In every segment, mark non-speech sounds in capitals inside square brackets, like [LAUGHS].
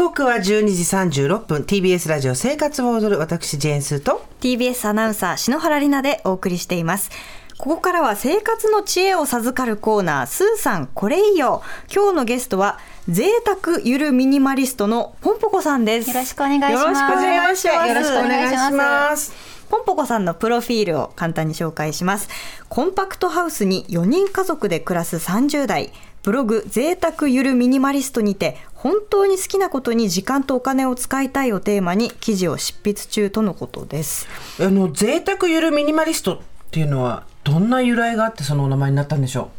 刻は12時36分。TBS ラジオ生活を踊る私ジェーンスーと。TBS アナウンサー篠原里奈でお送りしています。ここからは生活の知恵を授かるコーナースーさんこれいいよ。今日のゲストは贅沢ゆるミニマリストのポンポコさんです。よろしくお願いします。よろしくお願いします。よろしくお願いします。ポンポコさんのプロフィールを簡単に紹介します。コンパクトハウスに4人家族で暮らす30代。ブログ贅沢ゆるミニマリストにて本当に好きなことに時間とお金を使いたいをテーマに記事を執筆中とのことです。あの贅沢ゆるミニマリストっていうのはどんな由来があってそのお名前になったんでしょ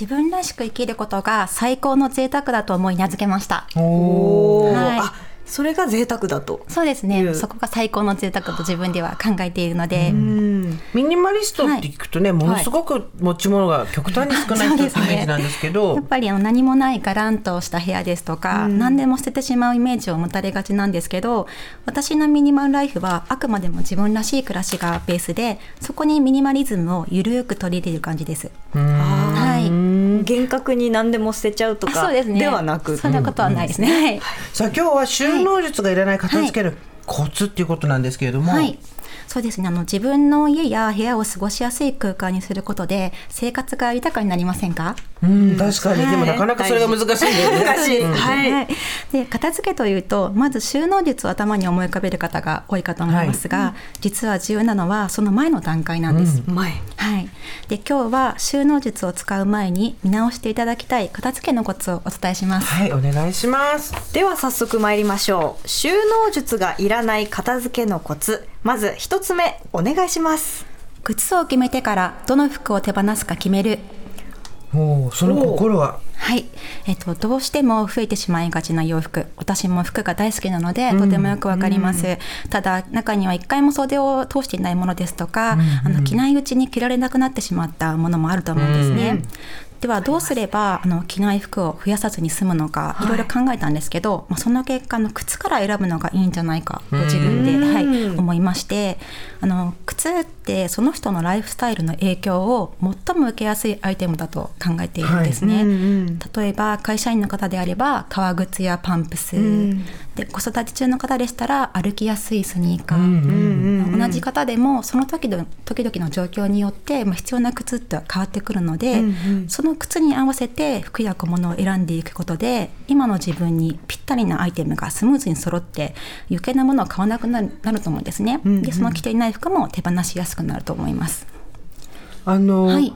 自分らしく生きることが最高の贅沢だと思い名付けました。うおー。はい。あそれが贅沢だと。そうですいう。ねそこが最高の贅沢と自分では考えているので、うん。ミニマリストって聞くとね、ものすごく持ち物が極端に少ない人ってイメージなんですけどやっぱりあの何もないガランとした部屋ですとか、何でも捨ててしまうイメージを持たれがちなんですけど私のミニマルライフはあくまでも自分らしい暮らしがベースでそこにミニマリズムをゆるく取り入れる感じです。はい厳格に何でも捨てちゃうとかではなく。そんなことはないですね、はい。さあ今日は収納術がいらない片付けるコツっていうことなんですけれども、はい。そうですね。あの自分の家や部屋を過ごしやすい空間にすることで生活が豊かになりませんか？うん、確かに、でもなかなかそれが難しいんだよね。難しいうんはいで片付けというとまず収納術を頭に思い浮かべる方が多いかと思いますが、実は重要なのはその前の段階なんです。前はい。で今日は収納術を使う前に見直していただきたい片付けのコツをお伝えします。はい、お願いします。では早速参りましょう収納術がいらない片付けのコツまず一つ目お願いします。靴を決めてからどの服を手放すか決める。おお、その心は？はい、えっと、どうしても増えてしまいがちな洋服。私も服が大好きなのでとてもよくわかります、ただ中には一回も袖を通していないものですとか、あの着ないうちに着られなくなってしまったものもあると思うんですね、ではどうすればあの着ない服を増やさずに済むのかい。ろいろ考えたんですけど、まあ、その結果の靴から選ぶのがいいんじゃないかと自分で、はい、思いましてあの靴ってその人のライフスタイルの影響を最も受けやすいアイテムだと考えているんですね。例えば会社員の方であれば革靴やパンプス、で子育て中の方でしたら歩きやすいスニーカー、同じ方でもその時の時々の状況によって、まあ、必要な靴って変わってくるので、その靴に合わせて服や小物を選んでいくことで今の自分にぴったりなアイテムがスムーズに揃って余計なものを買わなくなるなると思うんですね。でその着ていない服も手放しやすくなると思います。あの、はい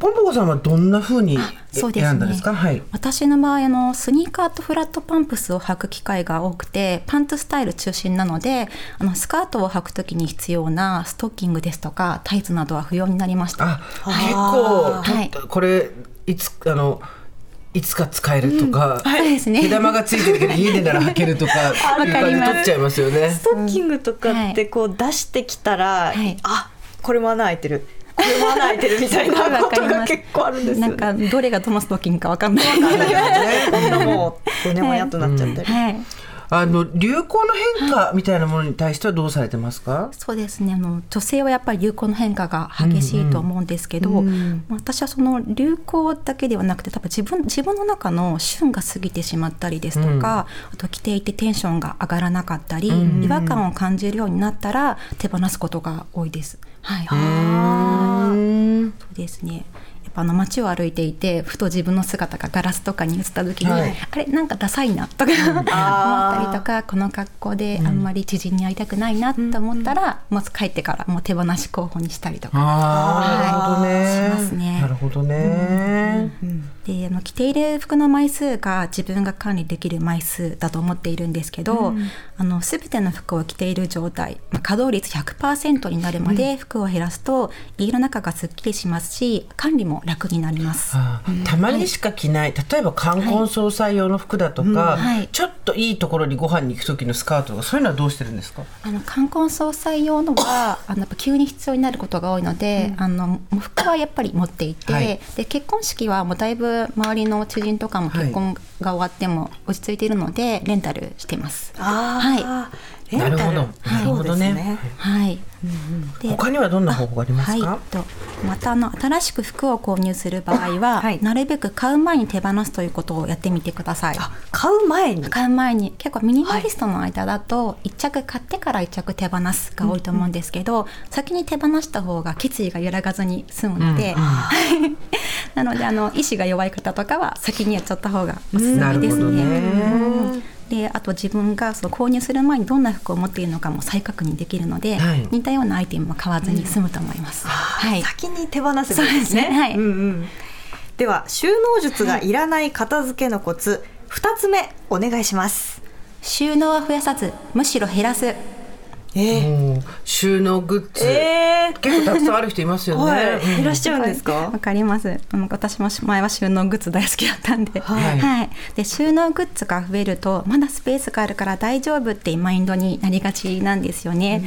ポンポコさんはどんな風にそうですね選んだんですか？はい。私の場合あのスニーカーとフラットパンプスを履く機会が多くてパンツスタイル中心なのであのスカートを履く時に必要なストッキングですとかタイツなどは不要になりました。あ、結構、はいとこれ、いつ、あの。いつか使えるとか、そうですね。毛玉がついてるけど家でなら履けるとか [LAUGHS] いう感じで取っちゃいますよね。ス。トッキングとかってこう出してきたら、はい。あこれも穴開いてる。これも穴開いてるみたいな [LAUGHS] ことが結構あるんですなんかどれがどのストッキングかわかんない。今度 [LAUGHS] もうこうねもやっとなっちゃったり、はい。あの流行の変化みたいなものに対してはどうされてますか？そうですね。あの女性はやっぱり流行の変化が激しいと思うんですけど、私はその流行だけではなくて多分自分自分の中の旬が過ぎてしまったりですとか、あと着ていてテンションが上がらなかったり、違和感を感じるようになったら手放すことが多いです。はい、あーそうですねあの街を歩いていてふと自分の姿がガラスとかに映った時に、はい。あれなんかダサいなとか [LAUGHS] 思ったりとかこの格好であんまり知人に会いたくないなと思ったら、もう帰ってからもう手放し候補にしたりとか。ああ、なるほどね。しますね。なるほどね。であの着ている服の枚数が自分が管理できる枚数だと思っているんですけど、あの全ての服を着ている状態、まあ、稼働率100%になるまで服を減らすと、家の中がすっきりしますし管理も楽になります。たまにしか着ない、例えば冠婚葬祭用の服だとか、はい。ちょっといいところにご飯に行く時のスカートとかそういうのはどうしてるんですか？あの冠婚葬祭用のは [LAUGHS] あのやっぱ急に必要になることが多いので、あのもう服はやっぱり持っていて、はい。で結婚式はもうだいぶ周りの知人とかも結婚が終わっても落ち着いているのでレンタルしてます。はレンタル。なるほど。なるほどね。そうですはい。で他にはどんな方法がありますか？はい、とまたあの新しく服を購入する場合は、はい。なるべく買う前に手放すということをやってみてください。あ買う前に？買う前に。結構ミニマリストの間だと1着買ってから1着手放すが多いと思うんですけど、先に手放した方が決意が揺らがずに済むので、[LAUGHS] なのであの意志が弱い方とかは先にやっちゃった方がおすすめですなるほどね。ねであと自分がその購入する前にどんな服を持っているのかも再確認できるので、はい。似たようなアイテムも買わずに済むと思います。はい、先に手放せばいいですそうですね。ねはい。うんうん。では収納術がいらない片付けのコツ二つ目お願いします。収納は増やさずむしろ減らすえもう収納グッズ、え結構たくさんある人いますよね、はい、らっしゃるんですか？わかります。私も前は収納グッズ大好きだったんで、はい。で収納グッズが増えるとまだスペースがあるから大丈夫ってマインドになりがちなんですよね。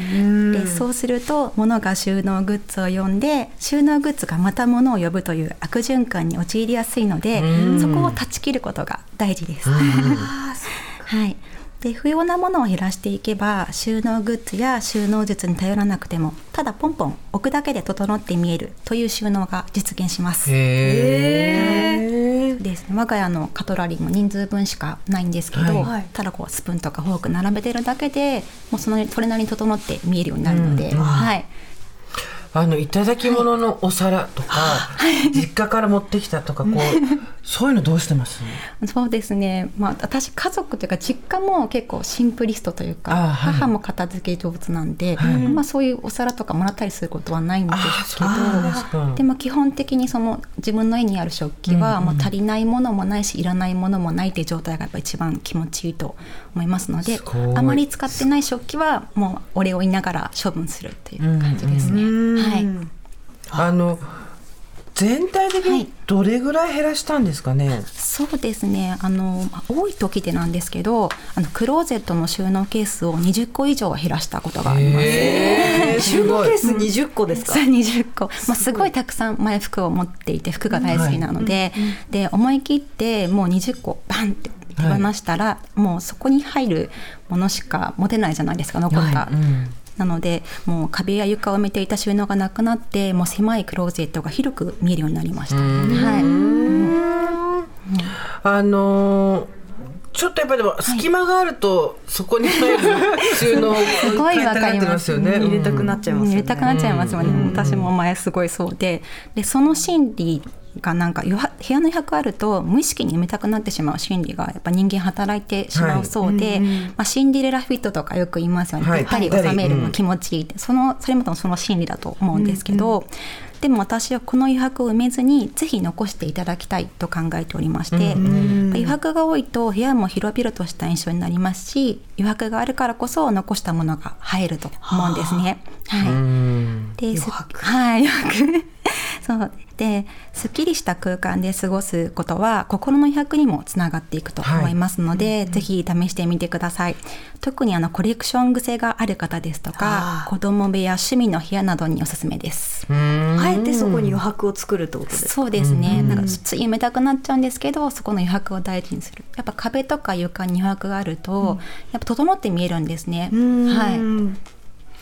でそうすると物が収納グッズを呼んで収納グッズがまた物を呼ぶという悪循環に陥りやすいのでそこを断ち切ることが大事です。[LAUGHS] はい。で不要なものを減らしていけば収納グッズや収納術に頼らなくてもただポンポン置くだけで整って見えるという収納が実現します。へえです。ね、我が家のカトラリーも人数分しかないんですけど、はい。ただこうスプーンとかフォーク並べてるだけでもうそのそれなりに整って見えるようになるので、はい、あのいただき物のお皿とか、実家から持ってきたとかこう [LAUGHS] そういうのどうしてます？そうですね、まあ、私家族というか実家も結構シンプリストというか、あはい。母も片付け上手なんで、はい。まあ、そういうお皿とかもらったりすることはないんですけどでも基本的にその自分の家にある食器はもう足りないものもないしいらないものもないっていう状態がやっぱ一番気持ちいいと思いますのであまり使ってない食器はもうお礼を言いながら処分するっていう感じですね。はい。あの全体的はい。にどれぐらい減らしたんですかね、そうですね。あのまあ多い時でなんですけどあのクローゼットの収納ケースを20個以上は減らしたことがあります。へー。収納ケース20個ですか？そう20個、まあ、すごい。たくさん前服を持っていて服が大好きなので,、で思い切ってもう20個バンって手放したら、もうそこに入るものしか持てないじゃないですか残った。なのでもう壁や床を埋めていた収納がなくなってもう狭いクローゼットが広く見えるようになりました。はい。あのーちょっとやっぱりでも隙間があると、そこに入る収納すごいわかります。よね。入れたくなっちゃいますよね。入れたくなっちゃいますよね、私も前すごいそうで。でその心理がなんか部屋の余白あると無意識に埋めたくなってしまう心理がやっぱ人間働いてしまうそうで、まあ、シンデレラフィットとかよく言いますよね、はい。ぴったり収めるの気持ちいいって、そのそれもその心理だと思うんですけど、でも私はこの余白を埋めずにぜひ残していただきたいと考えておりまして、余白が多いと部屋も広々とした印象になりますし余白があるからこそ残したものが入ると思うんですね。はい、うん。です。はい余白そうですっきりした空間で過ごすことは心の余白にもつながっていくと思いますので、ぜひ試してみてください。特にあのコレクション癖がある方ですとか子供部屋趣味の部屋などにおすすめです。あえてそこに余白を作るってことですか？そうですね、なんかつい埋めたくなっちゃうんですけどそこの余白を大事にする。やっぱ壁とか床に余白があると、やっぱ整って見えるんですね。はい。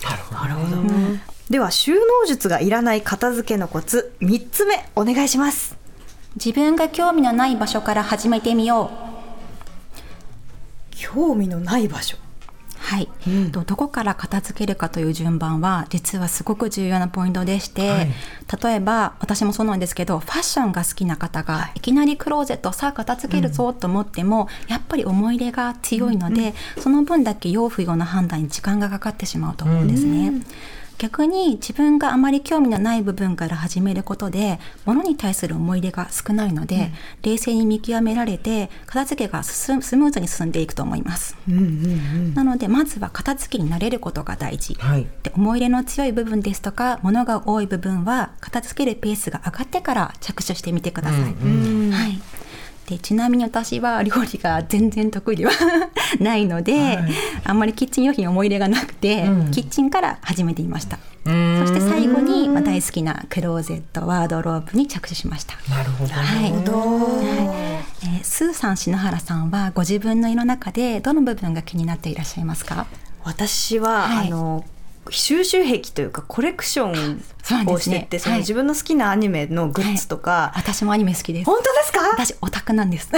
なるほどね。では収納術がいらない片付けのコツ3つ目お願いします。自分が興味のない場所から始めてみよう。興味のない場所？はい、とどこから片付けるかという順番は実はすごく重要なポイントでして、はい。例えば私もそうなんですけどファッションが好きな方がい。きなりクローゼットさあ片付けるぞと思っても、やっぱり思い入れが強いので、その分だけ要不要な判断に時間がかかってしまうと思うんですね。逆に自分があまり興味のない部分から始めることで物に対する思い入れが少ないので、冷静に見極められて片付けがススムーズに進んでいくと思います。なのでまずは片付けに慣れることが大事、はい。で思い入れの強い部分ですとか物が多い部分は片付けるペースが上がってから着手してみてください。はいでちなみに私は料理が全然得意では [LAUGHS] ないので、はい。あんまりキッチン用品に思い入れがなくて、うん。キッチンから始めてみました。そん。して最後に、まあ、大好きなクローゼットワードローブに着手しました。なるほど。ね。はい。はい。えースーさん篠原さんはご自分の胃の中でどの部分が気になっていらっしゃいますか？私は、はい。あの収集癖というかコレクションをしててそ、ね,、の自分の好きなアニメのグッズとか、はい、私もアニメ好きです。本当ですか？私オタクなんです。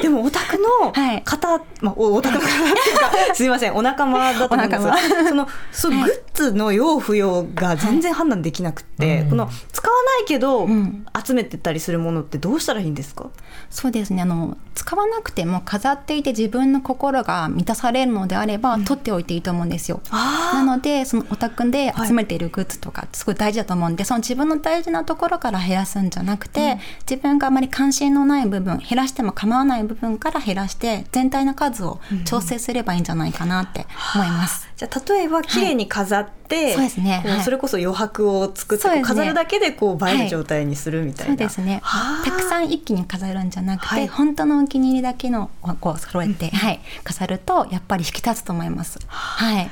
でもオタクの方、はい、まあ、オタクの方っていうかすみませんお仲間だと思うんですそのそう、はい、グッズの用不要が全然判断できなくて、はい、この使わないけど、うん、集めてたりするものってどうしたらいいんですかそうですねあの使わなくても飾っていて自分の心が満たされるのであれば、うん、取っておいていいと思うんですよなのでそのオタクで集めているグッズとか、すごい大事だと思うんでその自分の大事なところから減らすんじゃなくて、うん、自分があまり関心のない部分減らしても構わない部分から減らして全体の数を調整すればいいんじゃないかなって思います。じゃあ例えば綺麗に飾って、はい、そうですね、それこそ余白を作って、ね、飾るだけでこう映える状態にするみたいな、そうですねたくさん一気に飾るんじゃなくて、はい、本当のお気に入りだけのこう揃えて、はい、飾るとやっぱり引き立つと思います。はい、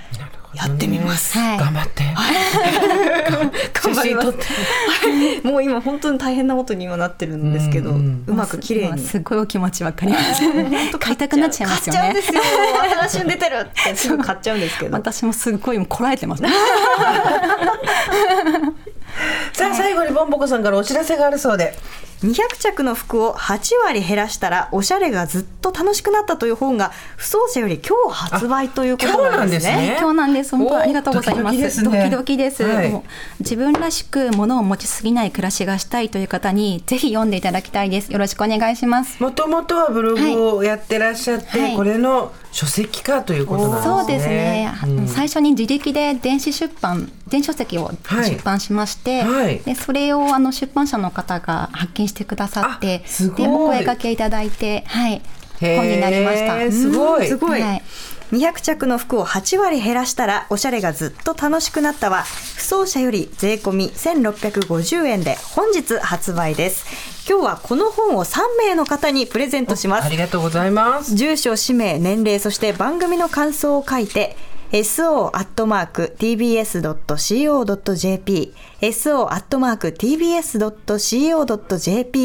やってみます。はい、頑張って。頑張ります。もう今本当に大変なことにはなってるんですけど、うまく綺麗に。すごいお気持ちわかります。買いたくなっちゃいますよね。買っちゃうんですよ。新しいの出てるってすぐ買っちゃうんですけど。[LAUGHS] 私もすごいこらえてます。[LAUGHS] さあ最後にボンボコさんからお知らせがあるそうで。200着の服を8割減らしたらおしゃれがずっと楽しくなったという本が不走者より今日発売ということなんですね。今日なんです。本当ありがとうございます。ドキドキです。はい、自分らしく物を持ちすぎない暮らしがしたいという方にぜひ読んでいただきたいです。よろしくお願いします。もともとはブログをやってらっしゃって、はい、これの書籍化ということなんですね。そうですね。うん、最初に自力で電子出版、電子書籍を出版しまして、はい、でそれをあの出版社の方が発見してくださって、でお声掛けいただいて、はい、本になりました。すごい。すごい。はい200着の服を8割減らしたらおしゃれがずっと楽しくなったは不走者より税込1650円で本日発売です。今日はこの本を3名の方にプレゼントします。ありがとうございます。住所氏名年齢そして番組の感想を書いて so.tbs.co.jp so.tbs.co.jp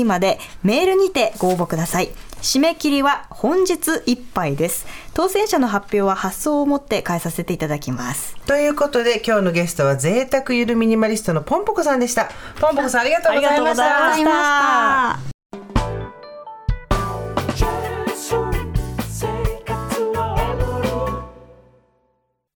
までメールにてご応募ください。締め切りは本日いっぱいです。当選者の発表は発送をもって返させていただきます。ということで今日のゲストは贅沢ゆるミニマリストのポンポコさんでした。ポンポコさんありがとうございました。